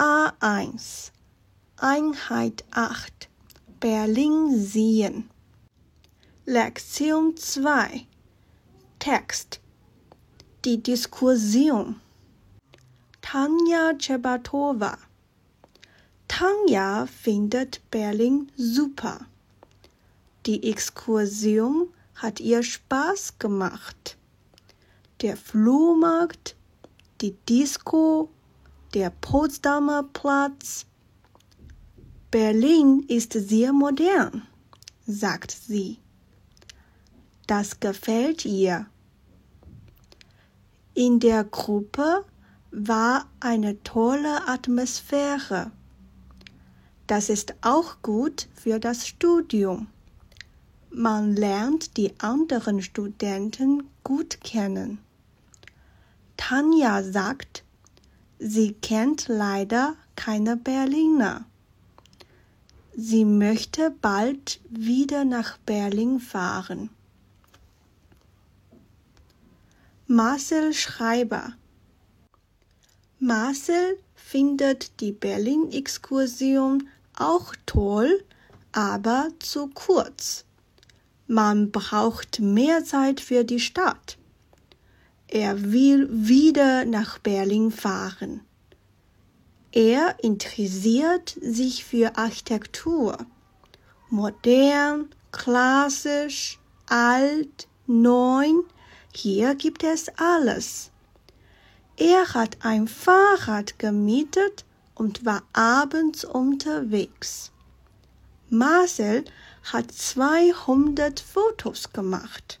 A1 Einheit 8 Berlin sehen. Lektion 2 Text Die Diskussion Tanja Chebatova Tanja findet Berlin super. Die Exkursion hat ihr Spaß gemacht. Der Flohmarkt, die Disco, der Potsdamer Platz. Berlin ist sehr modern, sagt sie. Das gefällt ihr. In der Gruppe war eine tolle Atmosphäre. Das ist auch gut für das Studium. Man lernt die anderen Studenten gut kennen. Tanja sagt, sie kennt leider keine Berliner. Sie möchte bald wieder nach Berlin fahren. Marcel Schreiber Marcel findet die Berlin-Exkursion auch toll, aber zu kurz. Man braucht mehr Zeit für die Stadt. Er will wieder nach Berlin fahren. Er interessiert sich für Architektur. Modern, klassisch, alt, neu. Hier gibt es alles. Er hat ein Fahrrad gemietet und war abends unterwegs. Marcel hat 200 Fotos gemacht.